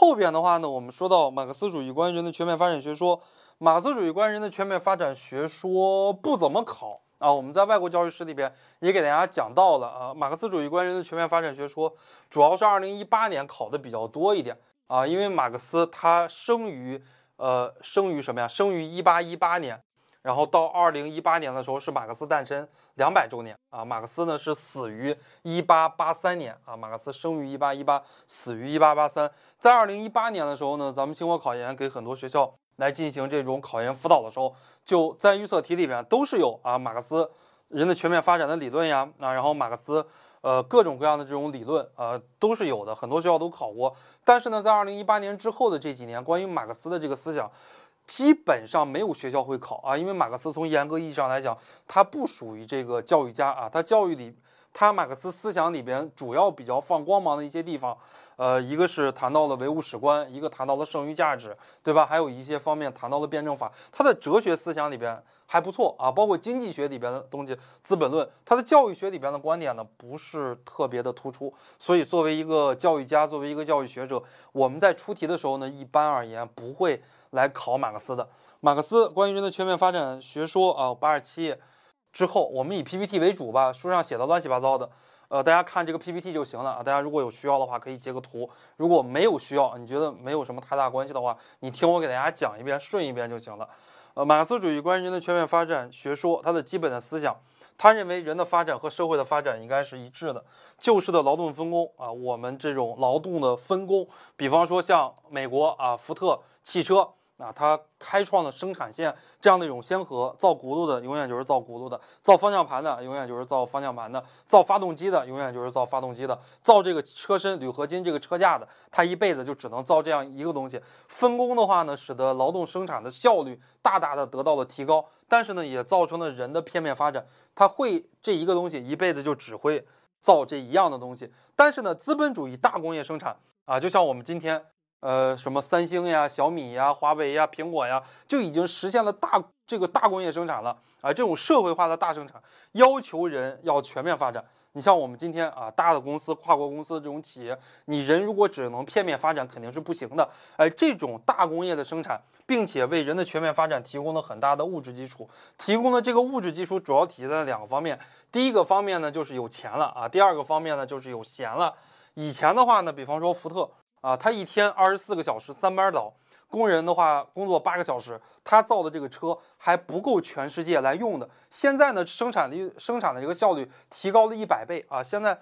后边的话呢，我们说到马克思主义关于人的全面发展学说，马克思主义关于人的全面发展学说不怎么考啊。我们在外国教育史里边也给大家讲到了啊，马克思主义关于人的全面发展学说，主要是二零一八年考的比较多一点啊，因为马克思他生于呃生于什么呀？生于一八一八年。然后到二零一八年的时候是马克思诞生两百周年啊，马克思呢是死于一八八三年啊，马克思生于一八一八，死于一八八三。在二零一八年的时候呢，咱们清华考研给很多学校来进行这种考研辅导的时候，就在预测题里边都是有啊马克思人的全面发展的理论呀啊，然后马克思呃各种各样的这种理论啊都是有的，很多学校都考过。但是呢，在二零一八年之后的这几年，关于马克思的这个思想。基本上没有学校会考啊，因为马克思从严格意义上来讲，他不属于这个教育家啊，他教育里，他马克思思想里边主要比较放光芒的一些地方，呃，一个是谈到了唯物史观，一个谈到了剩余价值，对吧？还有一些方面谈到了辩证法，他的哲学思想里边还不错啊，包括经济学里边的东西，《资本论》，他的教育学里边的观点呢不是特别的突出，所以作为一个教育家，作为一个教育学者，我们在出题的时候呢，一般而言不会。来考马克思的，马克思关于人的全面发展学说啊，八十七页之后，我们以 PPT 为主吧，书上写的乱七八糟的，呃，大家看这个 PPT 就行了啊。大家如果有需要的话，可以截个图；如果没有需要，你觉得没有什么太大关系的话，你听我给大家讲一遍，顺一遍就行了。呃，马克思主义关于人的全面发展学说，它的基本的思想，他认为人的发展和社会的发展应该是一致的，旧式的劳动分工啊，我们这种劳动的分工，比方说像美国啊，福特汽车。啊，它开创了生产线这样的一种先河，造轱辘的永远就是造轱辘的，造方向盘的永远就是造方向盘的，造发动机的永远就是造发动机的，造这个车身铝合金这个车架的，它一辈子就只能造这样一个东西。分工的话呢，使得劳动生产的效率大大的得到了提高，但是呢，也造成了人的片面发展。他会这一个东西一辈子就只会造这一样的东西，但是呢，资本主义大工业生产啊，就像我们今天。呃，什么三星呀、小米呀、华为呀、苹果呀，就已经实现了大这个大工业生产了啊！这种社会化的大生产，要求人要全面发展。你像我们今天啊，大的公司、跨国公司这种企业，你人如果只能片面发展，肯定是不行的。哎，这种大工业的生产，并且为人的全面发展提供了很大的物质基础。提供的这个物质基础主要体现在两个方面。第一个方面呢，就是有钱了啊；第二个方面呢，就是有闲了。以前的话呢，比方说福特。啊，他一天二十四个小时三班倒，工人的话工作八个小时，他造的这个车还不够全世界来用的。现在呢，生产力生产的这个效率提高了一百倍啊！现在。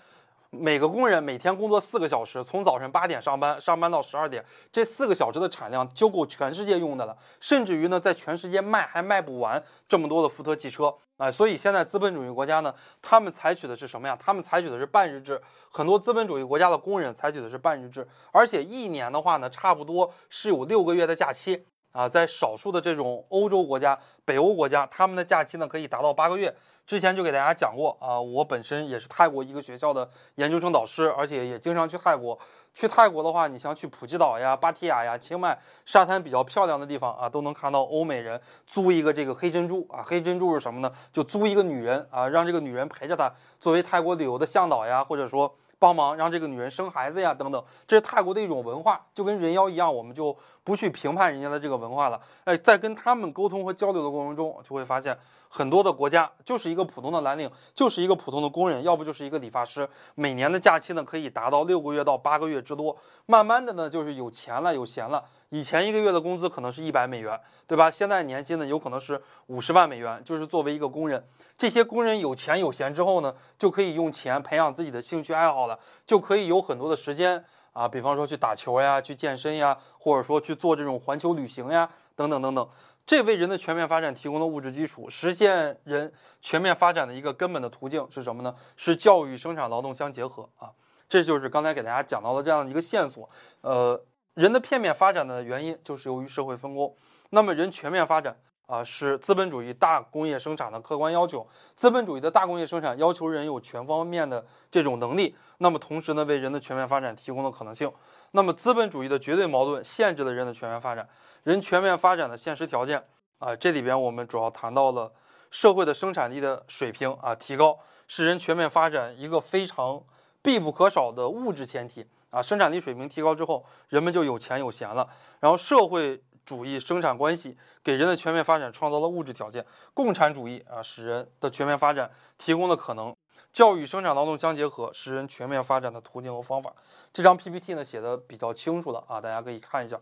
每个工人每天工作四个小时，从早晨八点上班，上班到十二点，这四个小时的产量就够全世界用的了。甚至于呢，在全世界卖还卖不完这么多的福特汽车啊！所以现在资本主义国家呢，他们采取的是什么呀？他们采取的是半日制。很多资本主义国家的工人采取的是半日制，而且一年的话呢，差不多是有六个月的假期啊。在少数的这种欧洲国家、北欧国家，他们的假期呢可以达到八个月。之前就给大家讲过啊，我本身也是泰国一个学校的研究生导师，而且也经常去泰国。去泰国的话，你像去普吉岛呀、芭提雅呀、清迈沙滩比较漂亮的地方啊，都能看到欧美人租一个这个黑珍珠啊。黑珍珠是什么呢？就租一个女人啊，让这个女人陪着他，作为泰国旅游的向导呀，或者说帮忙让这个女人生孩子呀等等。这是泰国的一种文化，就跟人妖一样，我们就不去评判人家的这个文化了。哎，在跟他们沟通和交流的过程中，就会发现。很多的国家就是一个普通的蓝领，就是一个普通的工人，要不就是一个理发师。每年的假期呢，可以达到六个月到八个月之多。慢慢的呢，就是有钱了，有闲了。以前一个月的工资可能是一百美元，对吧？现在年薪呢，有可能是五十万美元。就是作为一个工人，这些工人有钱有闲之后呢，就可以用钱培养自己的兴趣爱好了，就可以有很多的时间啊，比方说去打球呀，去健身呀，或者说去做这种环球旅行呀，等等等等。这为人的全面发展提供了物质基础，实现人全面发展的一个根本的途径是什么呢？是教育、生产、劳动相结合啊！这就是刚才给大家讲到的这样的一个线索。呃，人的片面发展的原因就是由于社会分工。那么人全面发展啊，是资本主义大工业生产的客观要求。资本主义的大工业生产要求人有全方面的这种能力，那么同时呢，为人的全面发展提供了可能性。那么资本主义的绝对矛盾限制了人的全面发展。人全面发展的现实条件啊，这里边我们主要谈到了社会的生产力的水平啊提高，是人全面发展一个非常必不可少的物质前提。啊，生产力水平提高之后，人们就有钱有闲了。然后社会主义生产关系给人的全面发展创造了物质条件，共产主义啊使人的全面发展提供了可能。教育生产劳动相结合，使人全面发展的途径和方法。这张 PPT 呢写的比较清楚了啊，大家可以看一下。